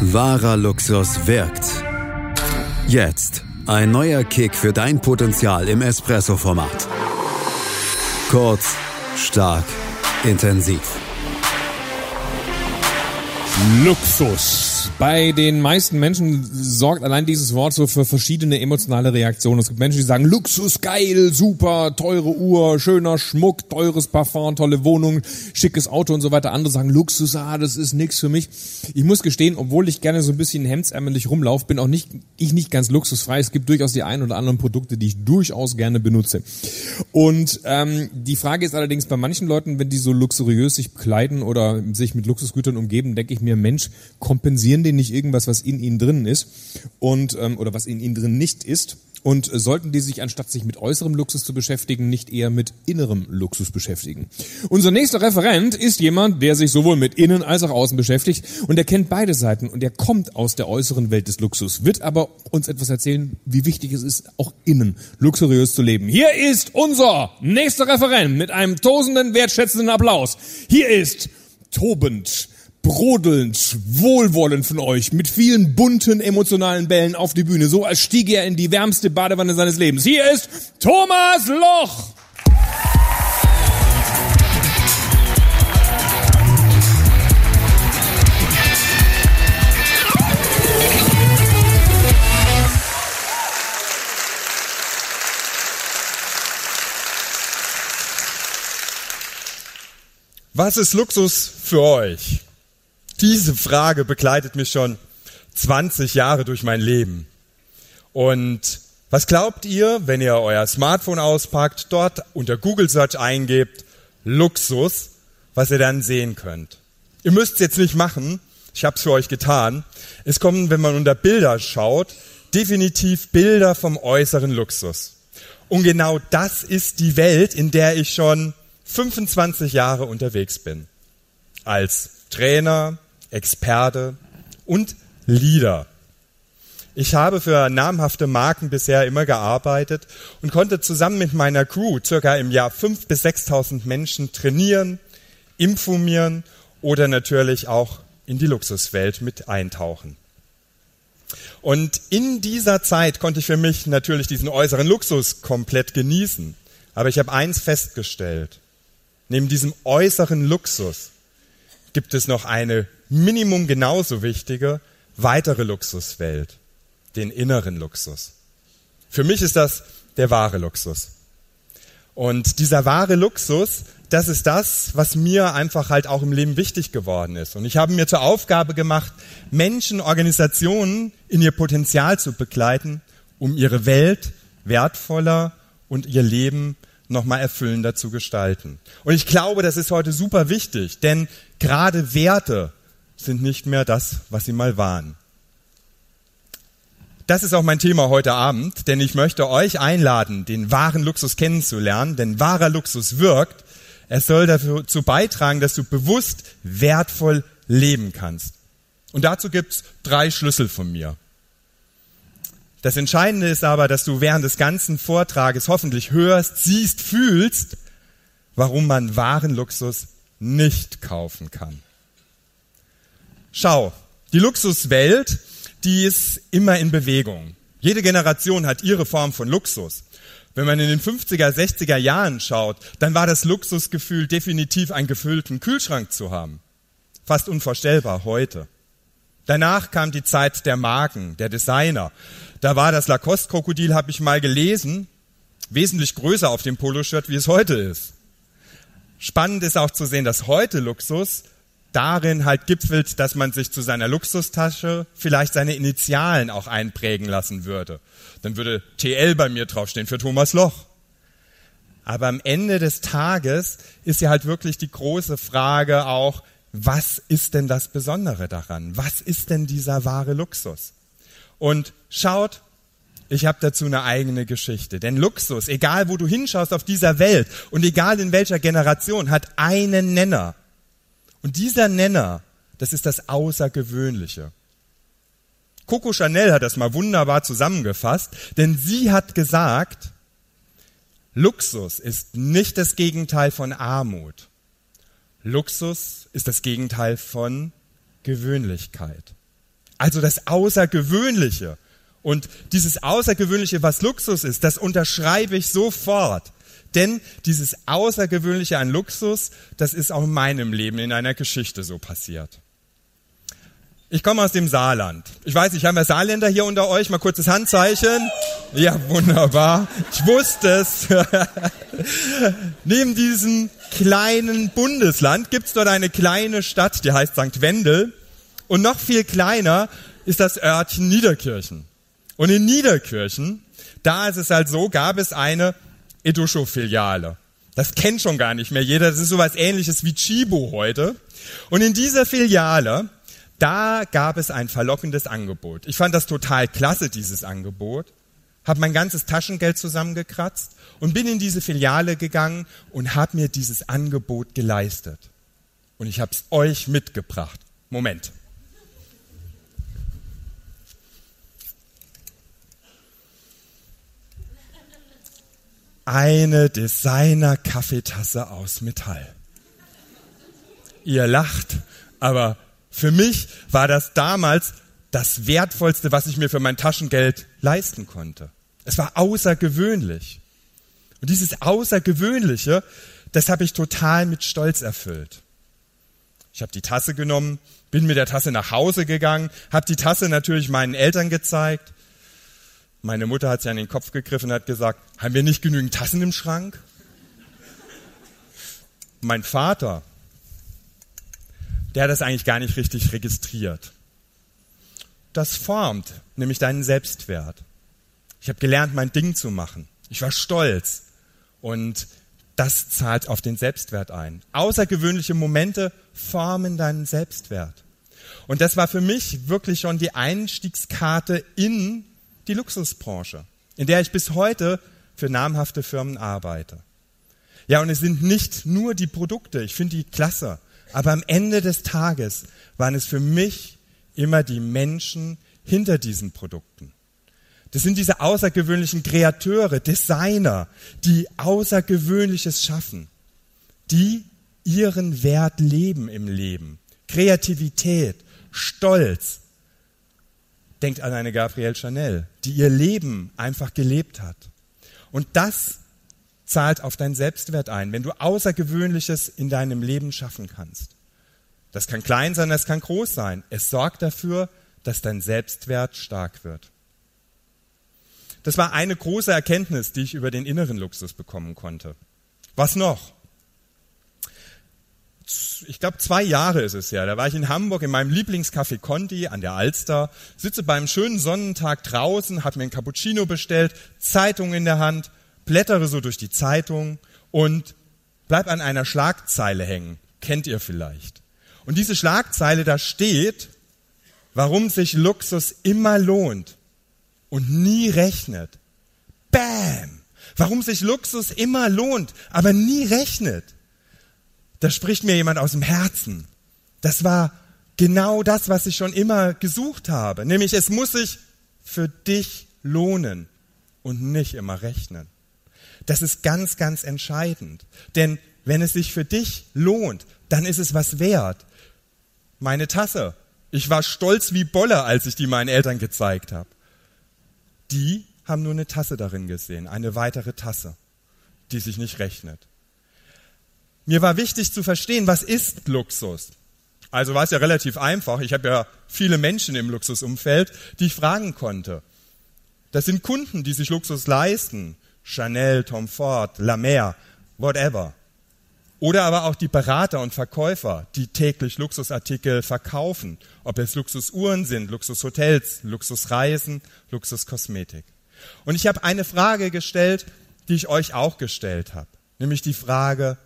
Wahrer Luxus wirkt. Jetzt ein neuer Kick für dein Potenzial im Espresso-Format. Kurz, stark, intensiv. Luxus. Bei den meisten Menschen sorgt allein dieses Wort so für verschiedene emotionale Reaktionen. Es gibt Menschen, die sagen, Luxus, geil, super, teure Uhr, schöner Schmuck, teures Parfum, tolle Wohnung, schickes Auto und so weiter. Andere sagen, Luxus, ah, das ist nix für mich. Ich muss gestehen, obwohl ich gerne so ein bisschen hemdsärmelig rumlaufe, bin auch nicht, ich nicht ganz luxusfrei. Es gibt durchaus die ein oder anderen Produkte, die ich durchaus gerne benutze. Und ähm, die Frage ist allerdings bei manchen Leuten, wenn die so luxuriös sich kleiden oder sich mit Luxusgütern umgeben, denke ich mir, Mensch, kompensieren denen nicht irgendwas, was in ihnen drinnen ist und ähm, oder was in ihnen drin nicht ist. Und äh, sollten die sich, anstatt sich mit äußerem Luxus zu beschäftigen, nicht eher mit innerem Luxus beschäftigen? Unser nächster Referent ist jemand, der sich sowohl mit innen als auch außen beschäftigt und er kennt beide Seiten und er kommt aus der äußeren Welt des Luxus, wird aber uns etwas erzählen, wie wichtig es ist, auch innen luxuriös zu leben. Hier ist unser nächster Referent mit einem tosenden, wertschätzenden Applaus. Hier ist tobend, brodelnd, wohlwollend von euch, mit vielen bunten emotionalen Bällen auf die Bühne, so als stiege er in die wärmste Badewanne seines Lebens. Hier ist Thomas Loch! Was ist Luxus für euch? Diese Frage begleitet mich schon 20 Jahre durch mein Leben. Und was glaubt ihr, wenn ihr euer Smartphone auspackt, dort unter Google Search eingebt, Luxus, was ihr dann sehen könnt? Ihr müsst es jetzt nicht machen, ich habe es für euch getan. Es kommen, wenn man unter Bilder schaut, definitiv Bilder vom äußeren Luxus. Und genau das ist die Welt, in der ich schon 25 Jahre unterwegs bin. Als Trainer, Experte und Leader. Ich habe für namhafte Marken bisher immer gearbeitet und konnte zusammen mit meiner Crew circa im Jahr 5.000 bis 6.000 Menschen trainieren, informieren oder natürlich auch in die Luxuswelt mit eintauchen. Und in dieser Zeit konnte ich für mich natürlich diesen äußeren Luxus komplett genießen. Aber ich habe eins festgestellt. Neben diesem äußeren Luxus gibt es noch eine Minimum genauso wichtige weitere Luxuswelt, den inneren Luxus. Für mich ist das der wahre Luxus. Und dieser wahre Luxus, das ist das, was mir einfach halt auch im Leben wichtig geworden ist. Und ich habe mir zur Aufgabe gemacht, Menschen, Organisationen in ihr Potenzial zu begleiten, um ihre Welt wertvoller und ihr Leben nochmal erfüllender zu gestalten. Und ich glaube, das ist heute super wichtig, denn gerade Werte sind nicht mehr das, was sie mal waren. Das ist auch mein Thema heute Abend, denn ich möchte euch einladen, den wahren Luxus kennenzulernen, denn wahrer Luxus wirkt. Es soll dazu beitragen, dass du bewusst wertvoll leben kannst. Und dazu gibt's drei Schlüssel von mir. Das Entscheidende ist aber, dass du während des ganzen Vortrages hoffentlich hörst, siehst, fühlst, warum man wahren Luxus nicht kaufen kann. Schau, die Luxuswelt, die ist immer in Bewegung. Jede Generation hat ihre Form von Luxus. Wenn man in den 50er, 60er Jahren schaut, dann war das Luxusgefühl definitiv einen gefüllten Kühlschrank zu haben. Fast unvorstellbar heute. Danach kam die Zeit der Marken, der Designer. Da war das Lacoste-Krokodil, habe ich mal gelesen, wesentlich größer auf dem Poloshirt, wie es heute ist. Spannend ist auch zu sehen, dass heute Luxus darin halt gipfelt, dass man sich zu seiner Luxustasche vielleicht seine Initialen auch einprägen lassen würde. Dann würde TL bei mir draufstehen für Thomas Loch. Aber am Ende des Tages ist ja halt wirklich die große Frage auch, was ist denn das Besondere daran? Was ist denn dieser wahre Luxus? Und schaut, ich habe dazu eine eigene Geschichte. Denn Luxus, egal wo du hinschaust auf dieser Welt und egal in welcher Generation, hat einen Nenner. Und dieser Nenner, das ist das Außergewöhnliche. Coco Chanel hat das mal wunderbar zusammengefasst, denn sie hat gesagt, Luxus ist nicht das Gegenteil von Armut. Luxus ist das Gegenteil von Gewöhnlichkeit. Also das Außergewöhnliche. Und dieses Außergewöhnliche, was Luxus ist, das unterschreibe ich sofort. Denn dieses Außergewöhnliche an Luxus, das ist auch in meinem Leben in einer Geschichte so passiert. Ich komme aus dem Saarland. Ich weiß nicht, haben wir Saarländer hier unter euch? Mal kurzes Handzeichen. Ja, wunderbar. Ich wusste es. Neben diesem kleinen Bundesland gibt es dort eine kleine Stadt, die heißt St. Wendel. Und noch viel kleiner ist das Örtchen Niederkirchen. Und in Niederkirchen, da ist es halt so, gab es eine Eduscho-Filiale. Das kennt schon gar nicht mehr jeder. Das ist sowas ähnliches wie Chibo heute. Und in dieser Filiale, da gab es ein verlockendes Angebot. Ich fand das total klasse, dieses Angebot. Habe mein ganzes Taschengeld zusammengekratzt und bin in diese Filiale gegangen und habe mir dieses Angebot geleistet. Und ich habe es euch mitgebracht. Moment. Eine Designer-Kaffeetasse aus Metall. Ihr lacht, aber für mich war das damals das Wertvollste, was ich mir für mein Taschengeld leisten konnte. Es war außergewöhnlich. Und dieses Außergewöhnliche, das habe ich total mit Stolz erfüllt. Ich habe die Tasse genommen, bin mit der Tasse nach Hause gegangen, habe die Tasse natürlich meinen Eltern gezeigt meine Mutter hat sich an den Kopf gegriffen und hat gesagt, haben wir nicht genügend Tassen im Schrank? Mein Vater, der hat das eigentlich gar nicht richtig registriert. Das formt nämlich deinen Selbstwert. Ich habe gelernt, mein Ding zu machen. Ich war stolz. Und das zahlt auf den Selbstwert ein. Außergewöhnliche Momente formen deinen Selbstwert. Und das war für mich wirklich schon die Einstiegskarte in die Luxusbranche, in der ich bis heute für namhafte Firmen arbeite. Ja, und es sind nicht nur die Produkte, ich finde die klasse, aber am Ende des Tages waren es für mich immer die Menschen hinter diesen Produkten. Das sind diese außergewöhnlichen Kreateure, Designer, die Außergewöhnliches schaffen, die ihren Wert leben im Leben. Kreativität, Stolz, Denkt an eine Gabrielle Chanel, die ihr Leben einfach gelebt hat. Und das zahlt auf deinen Selbstwert ein, wenn du Außergewöhnliches in deinem Leben schaffen kannst. Das kann klein sein, das kann groß sein. Es sorgt dafür, dass dein Selbstwert stark wird. Das war eine große Erkenntnis, die ich über den inneren Luxus bekommen konnte. Was noch? Ich glaube, zwei Jahre ist es ja. Da war ich in Hamburg in meinem Lieblingscafé Conti an der Alster, sitze beim schönen Sonnentag draußen, habe mir ein Cappuccino bestellt, Zeitung in der Hand, blättere so durch die Zeitung und bleib an einer Schlagzeile hängen. Kennt ihr vielleicht. Und diese Schlagzeile, da steht, warum sich Luxus immer lohnt und nie rechnet. Bam! Warum sich Luxus immer lohnt, aber nie rechnet da spricht mir jemand aus dem Herzen. Das war genau das, was ich schon immer gesucht habe. Nämlich, es muss sich für dich lohnen und nicht immer rechnen. Das ist ganz, ganz entscheidend. Denn wenn es sich für dich lohnt, dann ist es was wert. Meine Tasse. Ich war stolz wie Bolle, als ich die meinen Eltern gezeigt habe. Die haben nur eine Tasse darin gesehen, eine weitere Tasse, die sich nicht rechnet. Mir war wichtig zu verstehen, was ist Luxus? Also war es ja relativ einfach. Ich habe ja viele Menschen im Luxusumfeld, die ich fragen konnte. Das sind Kunden, die sich Luxus leisten. Chanel, Tom Ford, La Mer, whatever. Oder aber auch die Berater und Verkäufer, die täglich Luxusartikel verkaufen. Ob es Luxusuhren sind, Luxushotels, Luxusreisen, Luxuskosmetik. Und ich habe eine Frage gestellt, die ich euch auch gestellt habe. Nämlich die Frage,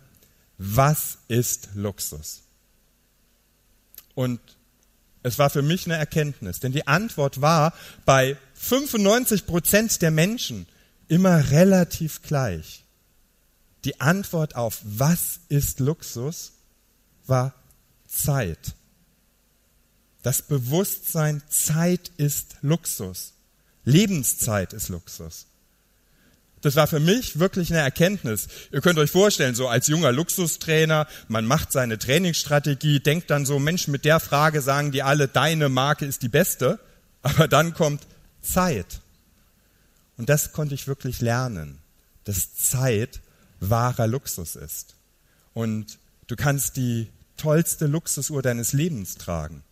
was ist Luxus? Und es war für mich eine Erkenntnis, denn die Antwort war bei 95 Prozent der Menschen immer relativ gleich. Die Antwort auf was ist Luxus war Zeit. Das Bewusstsein, Zeit ist Luxus. Lebenszeit ist Luxus. Das war für mich wirklich eine Erkenntnis. Ihr könnt euch vorstellen, so als junger Luxustrainer, man macht seine Trainingsstrategie, denkt dann so, Mensch, mit der Frage sagen die alle, deine Marke ist die beste. Aber dann kommt Zeit. Und das konnte ich wirklich lernen, dass Zeit wahrer Luxus ist. Und du kannst die tollste Luxusuhr deines Lebens tragen.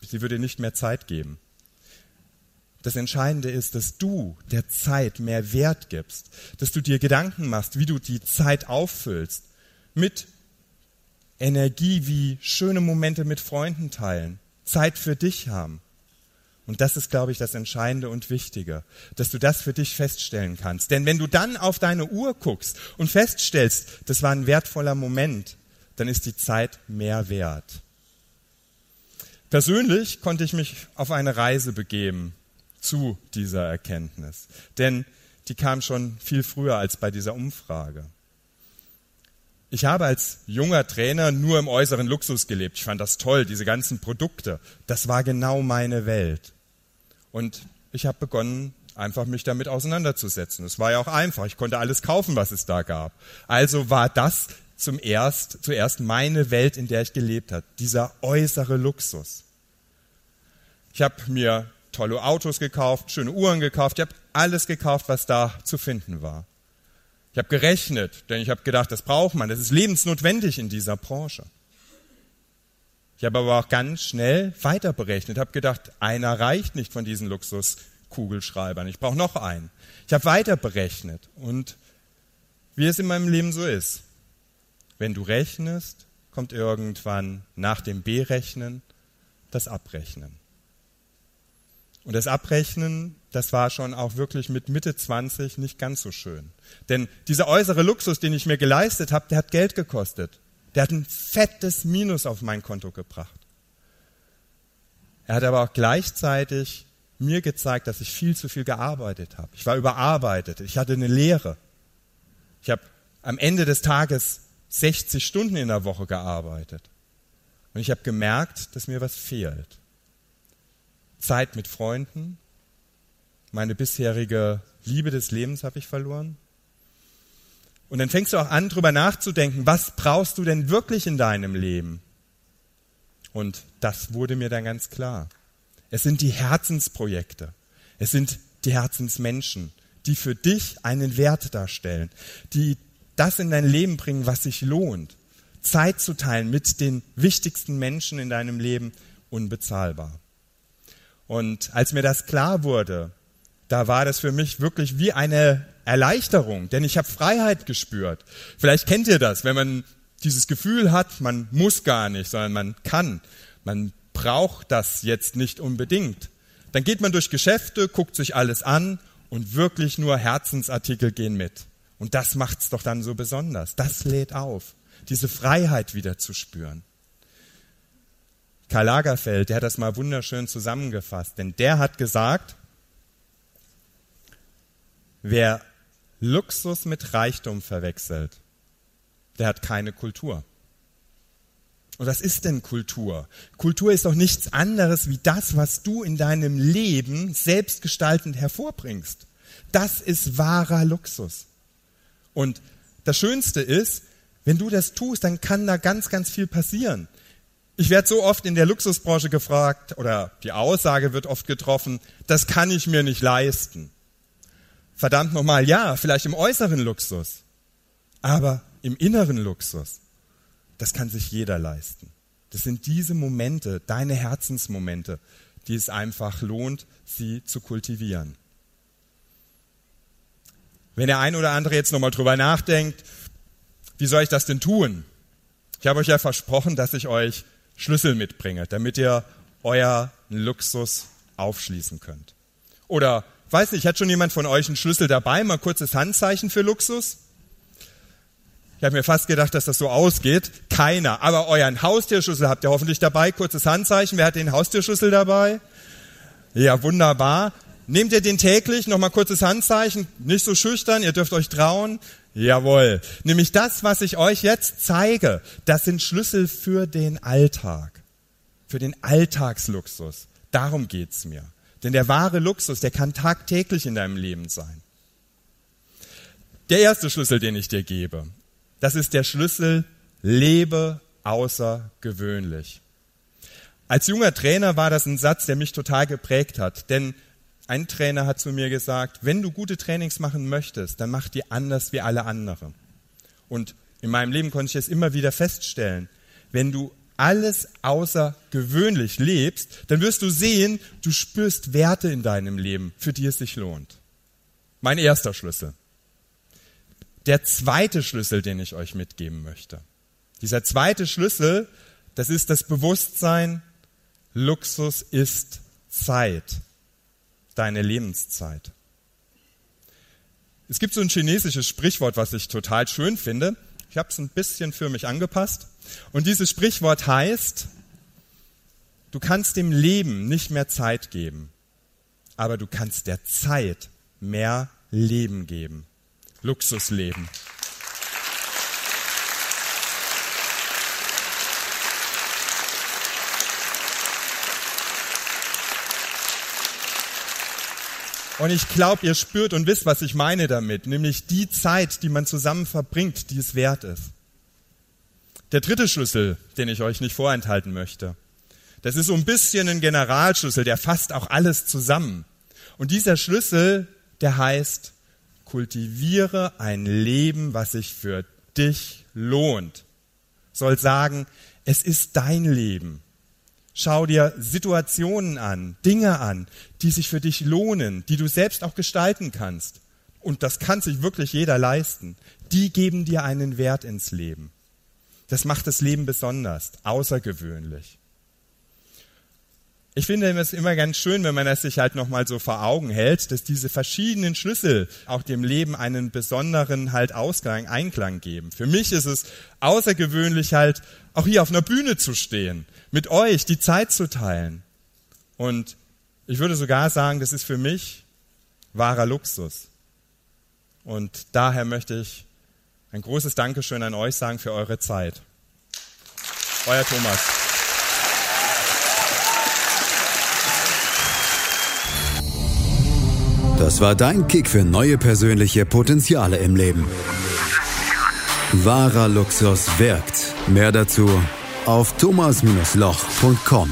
Sie würde nicht mehr Zeit geben. Das Entscheidende ist, dass du der Zeit mehr Wert gibst, dass du dir Gedanken machst, wie du die Zeit auffüllst, mit Energie wie schöne Momente mit Freunden teilen, Zeit für dich haben. Und das ist, glaube ich, das Entscheidende und Wichtige, dass du das für dich feststellen kannst. Denn wenn du dann auf deine Uhr guckst und feststellst, das war ein wertvoller Moment, dann ist die Zeit mehr wert. Persönlich konnte ich mich auf eine Reise begeben zu dieser Erkenntnis. Denn die kam schon viel früher als bei dieser Umfrage. Ich habe als junger Trainer nur im äußeren Luxus gelebt. Ich fand das toll, diese ganzen Produkte. Das war genau meine Welt. Und ich habe begonnen, einfach mich damit auseinanderzusetzen. Es war ja auch einfach. Ich konnte alles kaufen, was es da gab. Also war das zum erst, zuerst meine Welt, in der ich gelebt habe. Dieser äußere Luxus. Ich habe mir tolle Autos gekauft, schöne Uhren gekauft, ich habe alles gekauft, was da zu finden war. Ich habe gerechnet, denn ich habe gedacht, das braucht man, das ist lebensnotwendig in dieser Branche. Ich habe aber auch ganz schnell weiter berechnet, habe gedacht, einer reicht nicht von diesen Luxuskugelschreibern, ich brauche noch einen. Ich habe weiter berechnet und wie es in meinem Leben so ist, wenn du rechnest, kommt irgendwann nach dem Berechnen das Abrechnen. Und das Abrechnen, das war schon auch wirklich mit Mitte 20 nicht ganz so schön. Denn dieser äußere Luxus, den ich mir geleistet habe, der hat Geld gekostet. Der hat ein fettes Minus auf mein Konto gebracht. Er hat aber auch gleichzeitig mir gezeigt, dass ich viel zu viel gearbeitet habe. Ich war überarbeitet. Ich hatte eine Lehre. Ich habe am Ende des Tages 60 Stunden in der Woche gearbeitet. Und ich habe gemerkt, dass mir was fehlt. Zeit mit Freunden. Meine bisherige Liebe des Lebens habe ich verloren. Und dann fängst du auch an, drüber nachzudenken, was brauchst du denn wirklich in deinem Leben? Und das wurde mir dann ganz klar. Es sind die Herzensprojekte. Es sind die Herzensmenschen, die für dich einen Wert darstellen, die das in dein Leben bringen, was sich lohnt. Zeit zu teilen mit den wichtigsten Menschen in deinem Leben, unbezahlbar. Und als mir das klar wurde, da war das für mich wirklich wie eine Erleichterung, denn ich habe Freiheit gespürt. Vielleicht kennt ihr das, wenn man dieses Gefühl hat, man muss gar nicht, sondern man kann. Man braucht das jetzt nicht unbedingt. Dann geht man durch Geschäfte, guckt sich alles an und wirklich nur Herzensartikel gehen mit. Und das macht's doch dann so besonders. Das lädt auf, diese Freiheit wieder zu spüren. Karl Lagerfeld, der hat das mal wunderschön zusammengefasst, denn der hat gesagt, wer Luxus mit Reichtum verwechselt, der hat keine Kultur. Und was ist denn Kultur? Kultur ist doch nichts anderes wie das, was du in deinem Leben selbstgestaltend hervorbringst. Das ist wahrer Luxus. Und das Schönste ist, wenn du das tust, dann kann da ganz, ganz viel passieren. Ich werde so oft in der Luxusbranche gefragt oder die Aussage wird oft getroffen, das kann ich mir nicht leisten. Verdammt nochmal, ja, vielleicht im äußeren Luxus, aber im inneren Luxus, das kann sich jeder leisten. Das sind diese Momente, deine Herzensmomente, die es einfach lohnt, sie zu kultivieren. Wenn der ein oder andere jetzt nochmal drüber nachdenkt, wie soll ich das denn tun? Ich habe euch ja versprochen, dass ich euch Schlüssel mitbringe, damit ihr euer Luxus aufschließen könnt. Oder, weiß nicht, hat schon jemand von euch einen Schlüssel dabei? Mal kurzes Handzeichen für Luxus? Ich habe mir fast gedacht, dass das so ausgeht. Keiner. Aber euren Haustierschlüssel habt ihr hoffentlich dabei. Kurzes Handzeichen. Wer hat den Haustierschlüssel dabei? Ja, wunderbar. Nehmt ihr den täglich? Nochmal kurzes Handzeichen. Nicht so schüchtern. Ihr dürft euch trauen. Jawohl. Nämlich das, was ich euch jetzt zeige, das sind Schlüssel für den Alltag, für den Alltagsluxus. Darum geht's mir. Denn der wahre Luxus, der kann tagtäglich in deinem Leben sein. Der erste Schlüssel, den ich dir gebe, das ist der Schlüssel, lebe außergewöhnlich. Als junger Trainer war das ein Satz, der mich total geprägt hat, denn ein Trainer hat zu mir gesagt, wenn du gute Trainings machen möchtest, dann mach die anders wie alle anderen. Und in meinem Leben konnte ich es immer wieder feststellen, wenn du alles außergewöhnlich lebst, dann wirst du sehen, du spürst Werte in deinem Leben, für die es sich lohnt. Mein erster Schlüssel. Der zweite Schlüssel, den ich euch mitgeben möchte. Dieser zweite Schlüssel, das ist das Bewusstsein, Luxus ist Zeit, deine Lebenszeit. Es gibt so ein chinesisches Sprichwort, was ich total schön finde. Ich habe es ein bisschen für mich angepasst. Und dieses Sprichwort heißt, du kannst dem Leben nicht mehr Zeit geben, aber du kannst der Zeit mehr Leben geben. Luxusleben. Und ich glaube, ihr spürt und wisst, was ich meine damit, nämlich die Zeit, die man zusammen verbringt, die es wert ist. Der dritte Schlüssel, den ich euch nicht vorenthalten möchte, das ist so ein bisschen ein Generalschlüssel, der fasst auch alles zusammen. Und dieser Schlüssel, der heißt, kultiviere ein Leben, was sich für dich lohnt. Soll sagen, es ist dein Leben. Schau dir Situationen an, Dinge an, die sich für dich lohnen, die du selbst auch gestalten kannst. Und das kann sich wirklich jeder leisten. Die geben dir einen Wert ins Leben. Das macht das Leben besonders, außergewöhnlich. Ich finde es immer ganz schön, wenn man es sich halt nochmal so vor Augen hält, dass diese verschiedenen Schlüssel auch dem Leben einen besonderen halt Ausklang, Einklang geben. Für mich ist es außergewöhnlich halt auch hier auf einer Bühne zu stehen, mit euch die Zeit zu teilen. Und ich würde sogar sagen, das ist für mich wahrer Luxus. Und daher möchte ich ein großes Dankeschön an euch sagen für eure Zeit. Euer Thomas. Das war dein Kick für neue persönliche Potenziale im Leben. Wahrer Luxus wirkt. Mehr dazu auf thomas-loch.com.